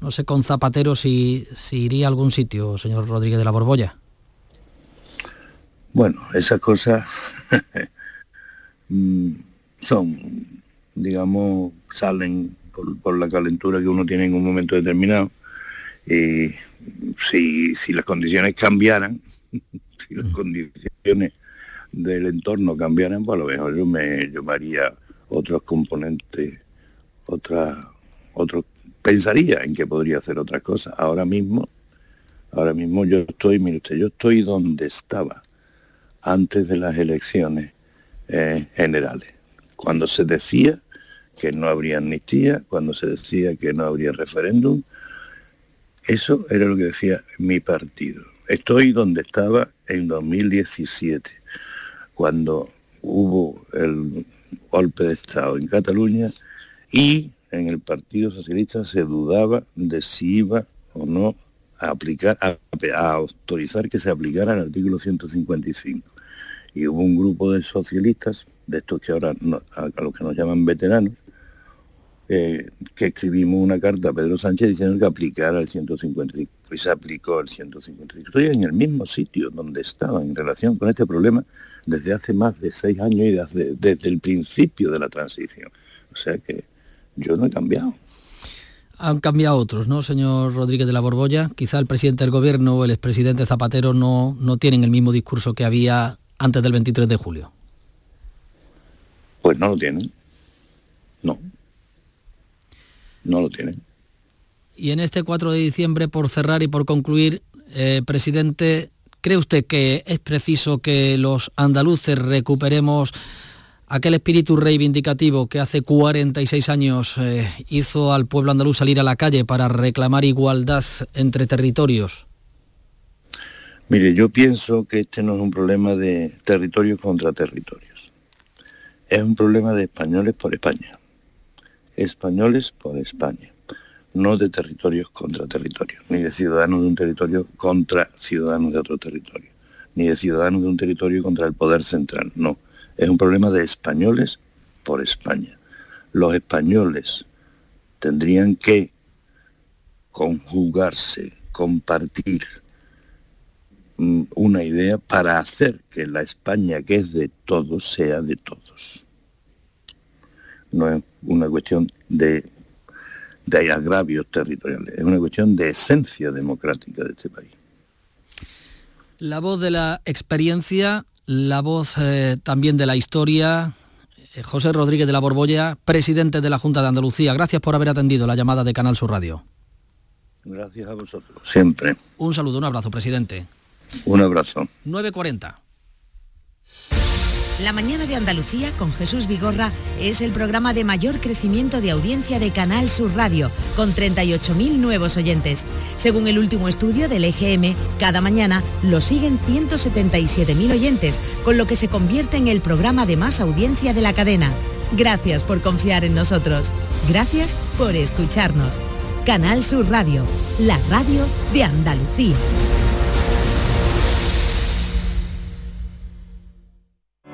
No sé con Zapatero si, si iría a algún sitio, señor Rodríguez de la Borbolla. Bueno, esas cosas mm, son, digamos, salen por, la calentura que uno tiene en un momento determinado. Y si, si las condiciones cambiaran, si las mm. condiciones del entorno cambiaran, pues a lo mejor yo me, yo haría otros componentes otra, otro, pensaría en que podría hacer otras cosas. Ahora mismo, ahora mismo yo estoy, mire usted, yo estoy donde estaba antes de las elecciones eh, generales, cuando se decía que no habría amnistía, cuando se decía que no habría referéndum, eso era lo que decía mi partido. Estoy donde estaba en 2017, cuando hubo el golpe de Estado en Cataluña y en el Partido Socialista se dudaba de si iba o no a aplicar, a, autorizar que se aplicara el artículo 155. Y hubo un grupo de socialistas, de estos que ahora a, los que nos llaman veteranos, eh, que escribimos una carta a Pedro Sánchez diciendo que aplicara el 155. Y se aplicó el 155. Estoy en el mismo sitio donde estaba en relación con este problema desde hace más de seis años y desde el principio de la transición. O sea que yo no he cambiado. Han cambiado otros, ¿no, señor Rodríguez de la Borbolla? Quizá el presidente del gobierno o el expresidente Zapatero no, no tienen el mismo discurso que había antes del 23 de julio. Pues no lo tienen. No. No lo tienen. Y en este 4 de diciembre, por cerrar y por concluir, eh, presidente, ¿cree usted que es preciso que los andaluces recuperemos aquel espíritu reivindicativo que hace 46 años eh, hizo al pueblo andaluz salir a la calle para reclamar igualdad entre territorios? Mire, yo pienso que este no es un problema de territorios contra territorios. Es un problema de españoles por España. Españoles por España. No de territorios contra territorios, ni de ciudadanos de un territorio contra ciudadanos de otro territorio, ni de ciudadanos de un territorio contra el poder central, no es un problema de españoles por España. Los españoles tendrían que conjugarse, compartir mm, una idea para hacer que la España que es de todos sea de todos. No es una cuestión de, de agravios territoriales, es una cuestión de esencia democrática de este país. La voz de la experiencia, la voz eh, también de la historia. Eh, José Rodríguez de la Borbolla, presidente de la Junta de Andalucía. Gracias por haber atendido la llamada de Canal Sur Radio. Gracias a vosotros, siempre. Un saludo, un abrazo, presidente. Un abrazo. 940. La mañana de Andalucía con Jesús Vigorra es el programa de mayor crecimiento de audiencia de Canal Sur Radio, con 38.000 nuevos oyentes. Según el último estudio del EGM, cada mañana lo siguen 177.000 oyentes, con lo que se convierte en el programa de más audiencia de la cadena. Gracias por confiar en nosotros. Gracias por escucharnos. Canal Sur Radio, la radio de Andalucía.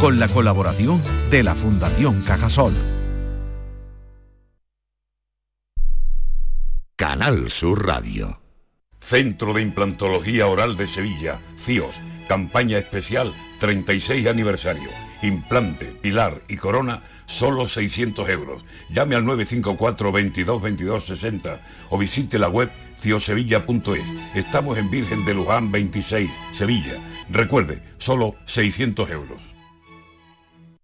con la colaboración de la Fundación Cajasol. Canal Sur Radio. Centro de Implantología Oral de Sevilla, CIOS, campaña especial 36 aniversario. Implante, pilar y corona, solo 600 euros. Llame al 954 22 22 60 o visite la web ciosevilla.es. Estamos en Virgen de Luján 26, Sevilla. Recuerde, solo 600 euros.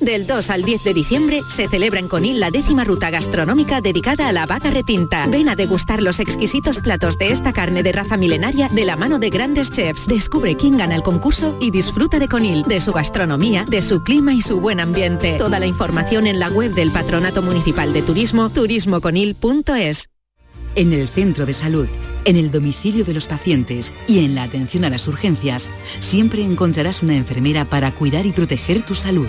Del 2 al 10 de diciembre se celebra en Conil la décima ruta gastronómica dedicada a la vaca retinta. Ven a degustar los exquisitos platos de esta carne de raza milenaria de la mano de grandes chefs. Descubre quién gana el concurso y disfruta de Conil, de su gastronomía, de su clima y su buen ambiente. Toda la información en la web del Patronato Municipal de Turismo, turismoconil.es. En el centro de salud, en el domicilio de los pacientes y en la atención a las urgencias, siempre encontrarás una enfermera para cuidar y proteger tu salud.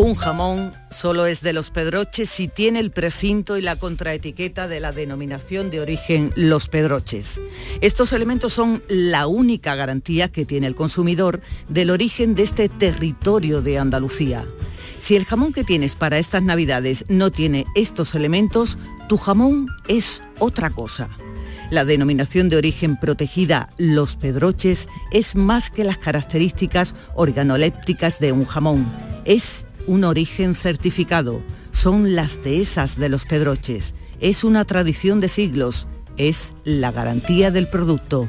Un jamón solo es de los Pedroches si tiene el precinto y la contraetiqueta de la denominación de origen Los Pedroches. Estos elementos son la única garantía que tiene el consumidor del origen de este territorio de Andalucía. Si el jamón que tienes para estas navidades no tiene estos elementos, tu jamón es otra cosa. La denominación de origen protegida Los Pedroches es más que las características organolépticas de un jamón. Es un origen certificado. Son las dehesas de los Pedroches. Es una tradición de siglos, es la garantía del producto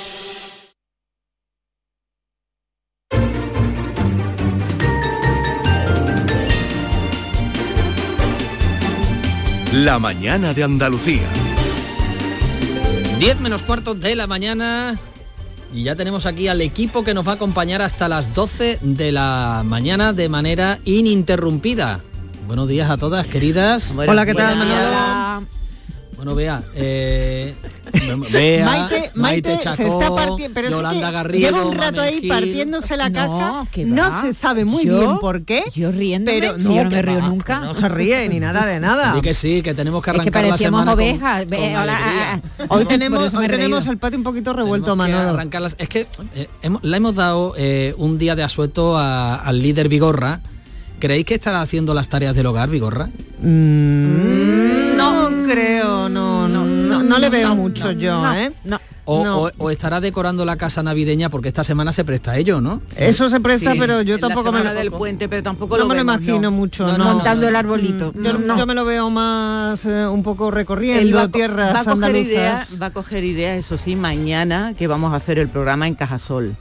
La mañana de Andalucía. 10 menos cuarto de la mañana y ya tenemos aquí al equipo que nos va a acompañar hasta las 12 de la mañana de manera ininterrumpida. Buenos días a todas, queridas. Hola, ¿qué tal? Bueno, vea, eh, Bea, Maite, Maite, Chacó, se está partiendo, pero sí Yolanda que Garrido, lleva un rato Mamen ahí Gil. partiéndose la No, caja. que No va. se sabe muy Yo- bien por qué. Yo riéndome, pero si yo no que me río va, nunca. que No se ríe ni nada de nada. Di que sí, que tenemos que Es que arrancar la semana con- ovejas. Ve, con hola, alegría. ah, ah. Hoy tenemos, hoy tenemos el patio un poquito revuelto, que Manolo. las- Es que eh, hemos- le hemos dado eh, un día de asueto a- al líder Vigorra. ¿Creéis que estará haciendo las tareas del hogar, Vigorra? Mm, no no, no, le veo mucho yo, no, ¿eh? no. O, No. o- o estará decorando la casa navideña porque esta semana se presta a ello, ¿no? Eso se presta, Sí, pero yo en la tampoco me lo del puente, pero tampoco no lo me lo vemos, imagino no. mucho. No, no. no, Montando el arbolito. Mm, Yo, No. yo me lo veo más eh, un poco recorriendo va, tierras va a coger ideas, va a coger ideas, eso sí, mañana que vamos a hacer el programa en Cajasol,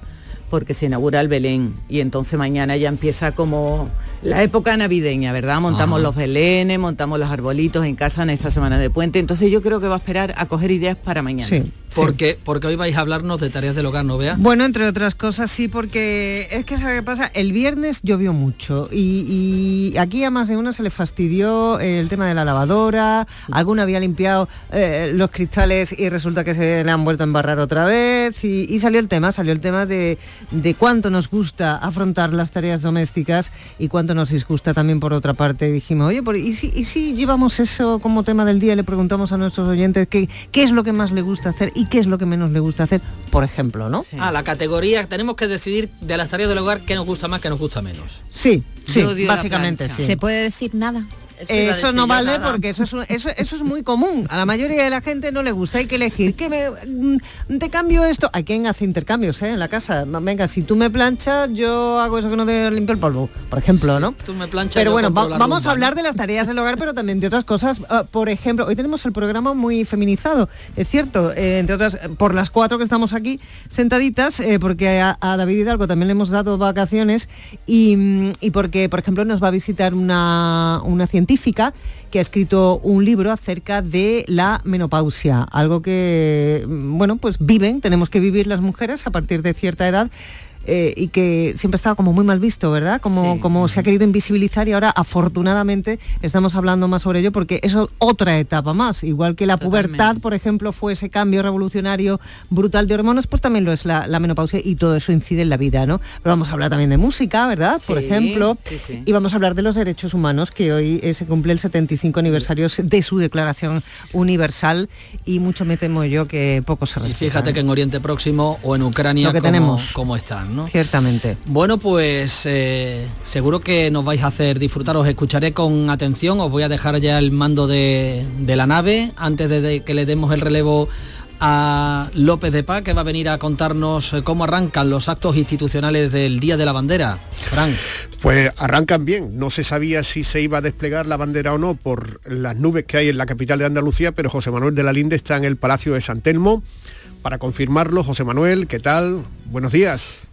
porque se inaugura el Belén y entonces mañana ya empieza como la época navideña, ¿verdad? Montamos Ajá. los belenes, montamos los arbolitos en casa en esta semana de puente, entonces yo creo que va a esperar a coger ideas para mañana. Sí. Porque, porque hoy vais a hablarnos de tareas del hogar, ¿no vea? Bueno, entre otras cosas sí, porque es que ¿sabe qué pasa? El viernes llovió mucho y, y aquí a más de una se le fastidió el tema de la lavadora, alguna había limpiado eh, los cristales y resulta que se le han vuelto a embarrar otra vez y, y salió el tema, salió el tema de, de cuánto nos gusta afrontar las tareas domésticas y cuánto nos disgusta también por otra parte. Dijimos, oye, por- ¿y, si, ¿y si llevamos eso como tema del día y le preguntamos a nuestros oyentes qué, qué es lo que más le gusta hacer y qué es lo que menos le gusta hacer, por ejemplo, ¿no? Ah, la categoría, tenemos que decidir de las tareas del hogar qué nos gusta más, qué nos gusta menos. Sí, sí, básicamente sí. ¿Se puede decir nada? Eso no vale nada. porque eso es, eso, eso es muy común. A la mayoría de la gente no le gusta, hay que elegir. ¿Qué me, mm, te cambio esto? Hay quien hace intercambios ¿eh? en la casa. Venga, si tú me planchas, yo hago eso que no te limpio el polvo, por ejemplo, ¿no? Tú me planchas, Pero bueno, va- vamos rumba, a hablar ¿no? de las tareas del hogar, pero también de otras cosas. Ah, por ejemplo, hoy tenemos el programa muy feminizado, es cierto, eh, entre otras, eh, por las cuatro que estamos aquí sentaditas, porque a, a David Hidalgo también le hemos dado vacaciones y, mm, y porque, por ejemplo, nos va a visitar una, una científica que ha escrito un libro acerca de la menopausia, algo que, mm, bueno, pues viven, tenemos que vivir las mujeres a partir de cierta edad eh, y que siempre estaba como muy mal visto, ¿verdad? Como, Sí. como se ha querido invisibilizar y ahora afortunadamente estamos hablando más sobre ello porque eso es otra etapa más. Igual que la Totalmente. pubertad, por ejemplo, fue ese cambio revolucionario brutal de hormonas, pues también lo es la, la menopausia y todo eso incide en la vida, ¿no? Pero vamos a hablar también de música, ¿verdad? Por Sí, ejemplo. sí. Y vamos a hablar de los derechos humanos, que hoy eh, se cumple el 75 aniversario de su declaración universal y mucho me temo yo que poco se Y respeta. fíjate que en Oriente Próximo o en Ucrania Lo que cómo- tenemos. cómo están, ¿no? Ciertamente. Bueno, pues eh, seguro que nos vais a hacer disfrutar, os escucharé con atención, os voy a dejar ya el mando de, de la nave antes de, que le demos el relevo a López de Paz, que va a venir a contarnos cómo arrancan los actos institucionales del Día de la Bandera. Frank. Pues arrancan bien. No se sabía si se iba a desplegar la bandera o no por las nubes que hay en la capital de Andalucía, pero José Manuel de la Linde está en el Palacio de San Telmo para confirmarlo. José Manuel, ¿qué tal? Buenos días.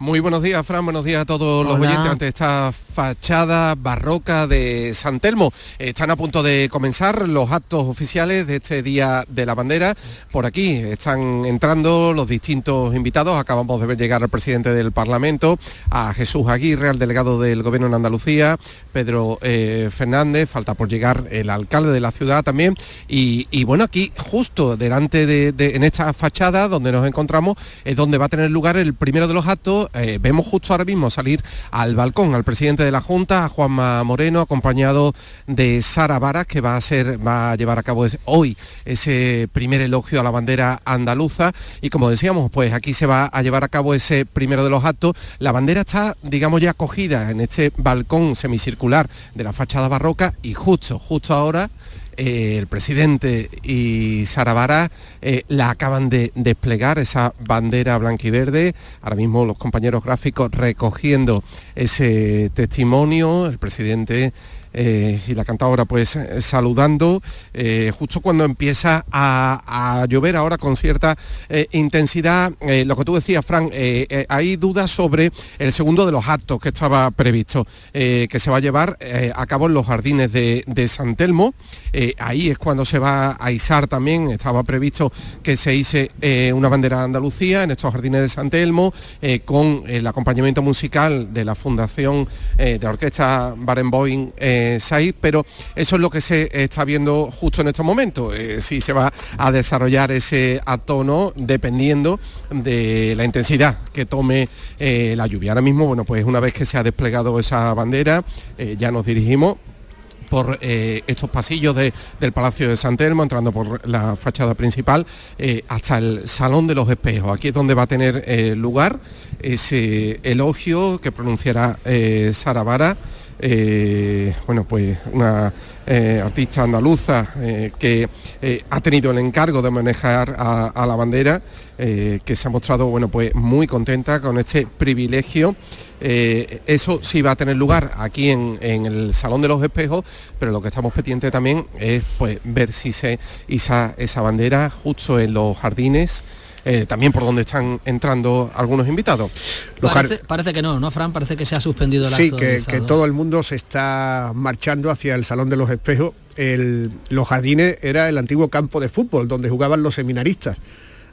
Muy buenos días, Fran. Buenos días a todos los oyentes ante esta fachada barroca de San Telmo. Están a punto de comenzar los actos oficiales de este Día de la Bandera. Por aquí están entrando los distintos invitados. Acabamos de ver llegar al presidente del Parlamento, a Jesús Aguirre, al delegado del Gobierno en Andalucía, Pedro eh, Fernández. Falta por llegar el alcalde de la ciudad también. Y, y bueno, aquí justo delante de, de- en esta fachada donde nos encontramos es donde va a tener lugar el primero de los actos eh, vemos justo ahora mismo salir al balcón al presidente de la Junta, a Juanma Moreno, acompañado de Sara Varas, que va a ser, va a llevar a cabo hoy ese primer elogio a la bandera andaluza. Y como decíamos, pues aquí se va a llevar a cabo ese primero de los actos. La bandera está, digamos, ya acogida en este balcón semicircular de la fachada barroca y justo, justo ahora eh, el presidente y Sara Vara eh, la acaban de desplegar, esa bandera blanquiverde. Ahora mismo los compañeros gráficos recogiendo ese testimonio, el presidente eh, y la cantadora pues eh, saludando eh, justo cuando empieza a, llover ahora con cierta intensidad lo que tú decías Fran hay dudas sobre el segundo de los actos que estaba previsto que se va a llevar a cabo en los jardines de, de San Telmo. Ahí es cuando se va a izar también. Estaba previsto que se hice una bandera de Andalucía en estos jardines de San Telmo con el acompañamiento musical de la fundación de la orquesta Barenboim pero eso es lo que se está viendo justo en estos momentos, eh, si se va a desarrollar ese atono dependiendo de la intensidad que tome eh, la lluvia. Ahora mismo, bueno, pues una vez que se ha desplegado esa bandera, eh, ya nos dirigimos por estos pasillos del Palacio de San Telmo, entrando por la fachada principal, hasta el Salón de los Espejos. Aquí es donde va a tener lugar ese elogio que pronunciará Sara Vara eh, bueno, pues una eh, artista andaluza eh, que ha tenido el encargo de manejar a, la bandera, que se ha mostrado, bueno, pues muy contenta con este privilegio. eso sí va a tener lugar aquí en, el Salón de los Espejos, pero lo que estamos pendientes también es pues, ver si se iza esa bandera justo en los jardines eh, también por donde están entrando algunos invitados. Parece, que no, ¿no, Fran? Parece que se ha suspendido el sí, que, que, todo el mundo se está marchando hacia el Salón de los Espejos. los jardines era el antiguo campo de fútbol donde jugaban los seminaristas.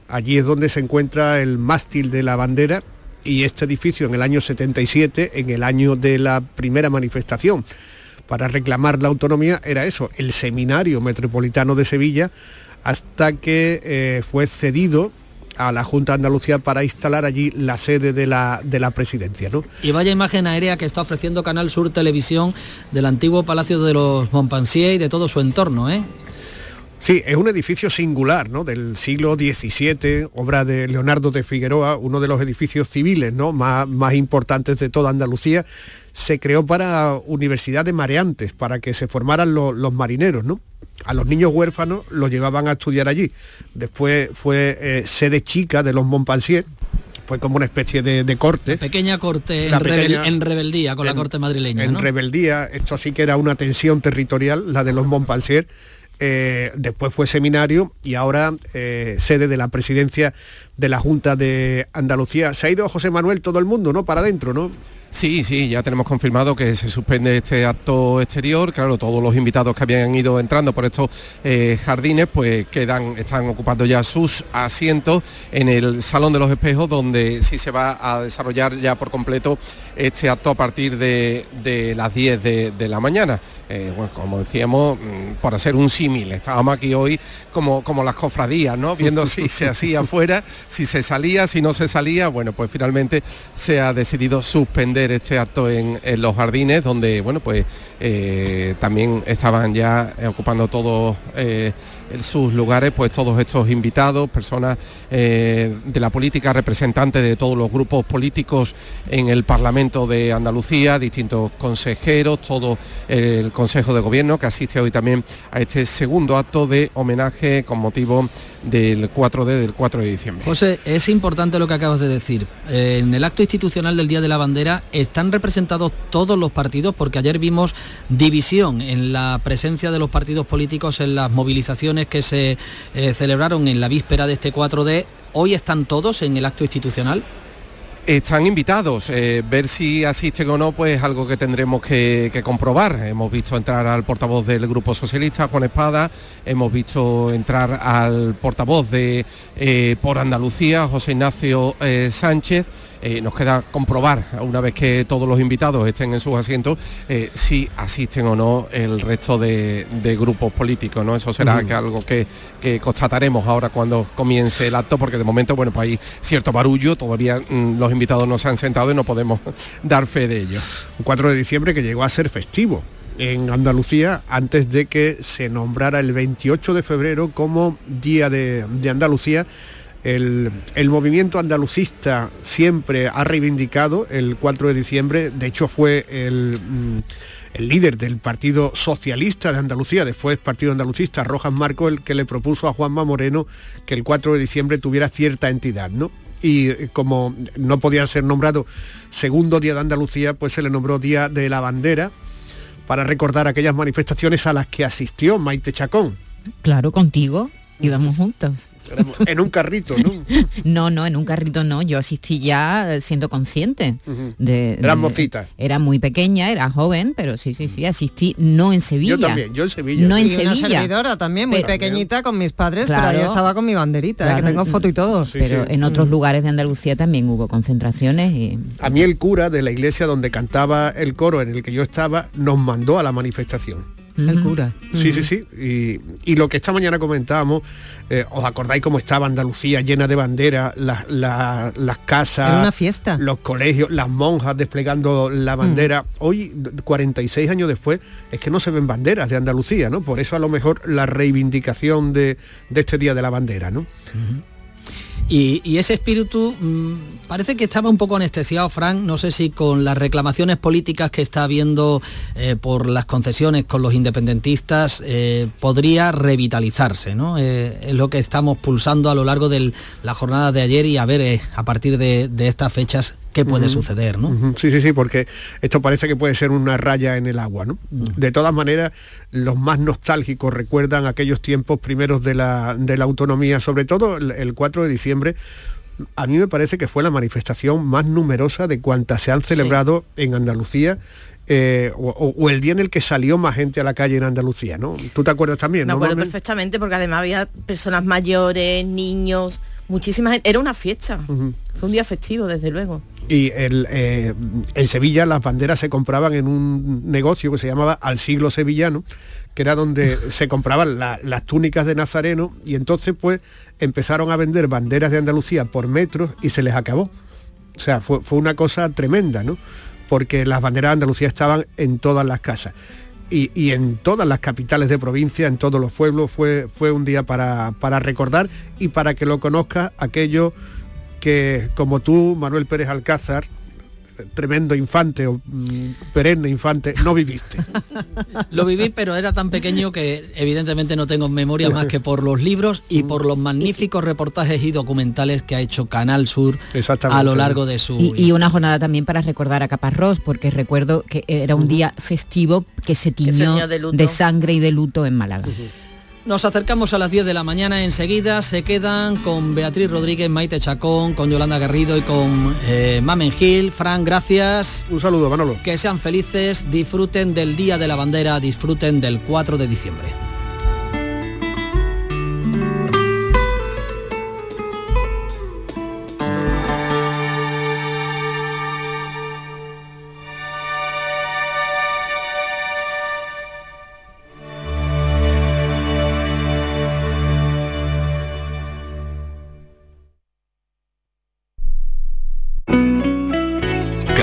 Allí es donde se encuentra el mástil de la bandera y este edificio en el año 77, en el año de la primera manifestación para reclamar la autonomía, era eso, el Seminario Metropolitano de Sevilla, hasta que eh, fue cedido a la Junta de Andalucía para instalar allí la sede de la, de la presidencia. ¿no? Y vaya imagen aérea que está ofreciendo Canal Sur Televisión del antiguo Palacio de los Montpensier y de todo su entorno. ¿eh? Sí, es un edificio singular, ¿no? Del siglo XVII, obra de Leonardo de Figueroa, uno de los edificios civiles, ¿no? Más, más importantes de toda Andalucía. Se creó para universidad de mareantes, para que se formaran los marineros, ¿no? a los niños huérfanos los llevaban a estudiar allí. Después fue eh, sede chica de los Montpensier, fue como una especie de, corte. pequeña corte en, rebeldía con la corte madrileña. En rebeldía, esto sí que era una tensión territorial, la de los Montpensier. Eh, después fue seminario y ahora eh, sede de la presidencia de la Junta de Andalucía. Se ha ido José Manuel todo el mundo, ¿no? Para adentro, ¿no? Sí, sí, ya tenemos confirmado que se suspende este acto exterior. Claro, todos los invitados que habían ido entrando por estos eh, jardines, pues quedan, están ocupando ya sus asientos en el Salón de los Espejos, donde sí se va a desarrollar ya por completo este acto a partir de, las 10 de, la mañana. Eh, bueno, como decíamos, mm, por hacer un símil, estábamos aquí hoy como, como las cofradías, ¿no? Viendo si se hacía afuera, si se salía, si no se salía. Bueno, pues finalmente se ha decidido suspender este acto en, los jardines, donde bueno pues eh, también estaban ya ocupando todos eh, sus lugares pues todos estos invitados, personas eh, de la política, representantes de todos los grupos políticos en el Parlamento de Andalucía, distintos consejeros, todo el Consejo de Gobierno que asiste hoy también a este segundo acto de homenaje con motivo del 4D del 4 de diciembre. José, es importante lo que acabas de decir. En el acto institucional del Día de la Bandera están representados todos los partidos porque ayer vimos división en la presencia de los partidos políticos en las movilizaciones que se eh, celebraron en la víspera de este 4D. ¿Hoy están todos en el acto institucional? Están invitados. Eh, ver si asisten o no, pues algo que tendremos que, comprobar. Hemos visto entrar al portavoz del Grupo Socialista, Juan Espada, hemos visto entrar al portavoz de eh, Por Andalucía, José Ignacio eh, Sánchez, eh, nos queda comprobar, una vez que todos los invitados estén en sus asientos, eh, si asisten o no el resto de, grupos políticos, ¿no? Eso será que algo que, constataremos ahora cuando comience el acto, porque de momento, bueno, pues hay cierto barullo, todavía mm, los invitados no se han sentado y no podemos dar fe de ello. Un 4 de diciembre que llegó a ser festivo en Andalucía antes de que se nombrara el 28 de febrero como Día de, Andalucía. El, movimiento andalucista siempre ha reivindicado el 4 de diciembre, de hecho fue el, mm, el, líder del Partido Socialista de Andalucía, después Partido Andalucista, Rojas Marco, el que le propuso a Juanma Moreno que el 4 de diciembre tuviera cierta entidad, ¿no? Y como no podía ser nombrado segundo día de Andalucía, pues se le nombró Día de la Bandera, para recordar aquellas manifestaciones a las que asistió Maite Chacón. Claro, contigo. Íbamos juntos. En un carrito, ¿no? no, no, en un carrito no. Yo asistí ya siendo consciente. de, Eran mocitas. Era muy pequeña, era joven, pero sí, sí, sí, asistí no en Sevilla. Yo también, yo en Sevilla. No en y Sevilla. Una servidora también, muy pequeñita con mis padres, pero yo estaba con mi banderita, ¿eh? que tengo foto y todo. pero en otros lugares de Andalucía también hubo concentraciones. Y... A mí el cura de la iglesia donde cantaba el coro en el que yo estaba nos mandó a la manifestación el cura. Sí, sí, sí. Y, lo que esta mañana comentábamos, eh, ¿os acordáis cómo estaba Andalucía llena de banderas, las, las, casas, una fiesta. los colegios, las monjas desplegando la bandera? Mm. Hoy, 46 años después, es que no se ven banderas de Andalucía, ¿no? Por eso a lo mejor la reivindicación de, este Día de la Bandera, ¿no? Y, ese espíritu mm, parece que estaba un poco anestesiado, Frank, no sé si con las reclamaciones políticas que está habiendo eh, por las concesiones con los independentistas eh, podría revitalizarse, ¿no? Eh, es lo que estamos pulsando a lo largo de la jornada de ayer y a ver a partir de, estas fechas qué puede suceder, ¿no? Sí, sí, sí, porque esto parece que puede ser una raya en el agua, ¿no? De todas maneras, los más nostálgicos recuerdan aquellos tiempos primeros de la, de la autonomía, sobre todo el 4 de diciembre, a mí me parece que fue la manifestación más numerosa de cuantas se han celebrado en Andalucía eh, o, el día en el que salió más gente a la calle en Andalucía, ¿no? ¿Tú te acuerdas también? Me acuerdo perfectamente porque además había personas mayores, niños, muchísima gente. Era una fiesta. Fue un día festivo, desde luego. Y eh, en Sevilla las banderas se compraban en un negocio que se llamaba Al Siglo Sevillano, que era donde se compraban las túnicas de Nazareno y entonces pues empezaron a vender banderas de Andalucía por metros y se les acabó. O sea, fue, fue una cosa tremenda, ¿no? porque las banderas de Andalucía estaban en todas las casas. Y, en todas las capitales de provincia, en todos los pueblos, fue, fue un día para, para recordar y para que lo conozca aquello que, como tú, Manuel Pérez Alcázar, tremendo infante o mm, perenne infante, no viviste. Lo viví, pero era tan pequeño que evidentemente no tengo memoria más que por los libros y por los magníficos reportajes y documentales que ha hecho Canal Sur a lo largo de su... Y, una jornada también para recordar a Caparrós, porque recuerdo que era un día festivo que se tiñó de, sangre y de luto en Málaga. Nos acercamos a las 10 de la mañana, enseguida se quedan con Beatriz Rodríguez, Maite Chacón, con Yolanda Garrido y con eh, Mamen Gil. Fran, gracias. Un saludo, Manolo. Que sean felices, disfruten del Día de la Bandera, disfruten del 4 de diciembre.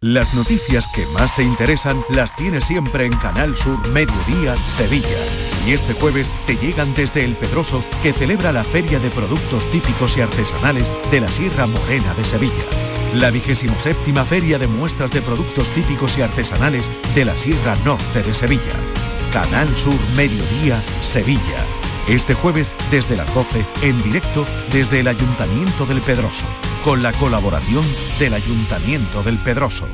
Las noticias que más te interesan las tienes siempre en Canal Sur Mediodía Sevilla. Y este jueves te llegan desde El Pedroso, que celebra la Feria de Productos Típicos y Artesanales de la Sierra Morena de Sevilla la 27 Feria de Muestras de Productos Típicos y Artesanales de la Sierra Norte de Sevilla. Canal Sur Mediodía, Sevilla. Este jueves desde las 12 en directo desde el Ayuntamiento del Pedroso, con la colaboración del Ayuntamiento del Pedroso.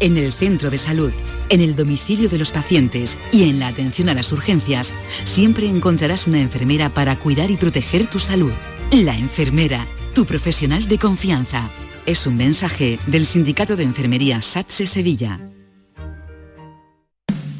En el centro de salud, en el domicilio de los pacientes y en la atención a las urgencias, siempre encontrarás una enfermera para cuidar y proteger tu salud. La enfermera, tu profesional de confianza. Es un mensaje del Sindicato de Enfermería SATSE Sevilla.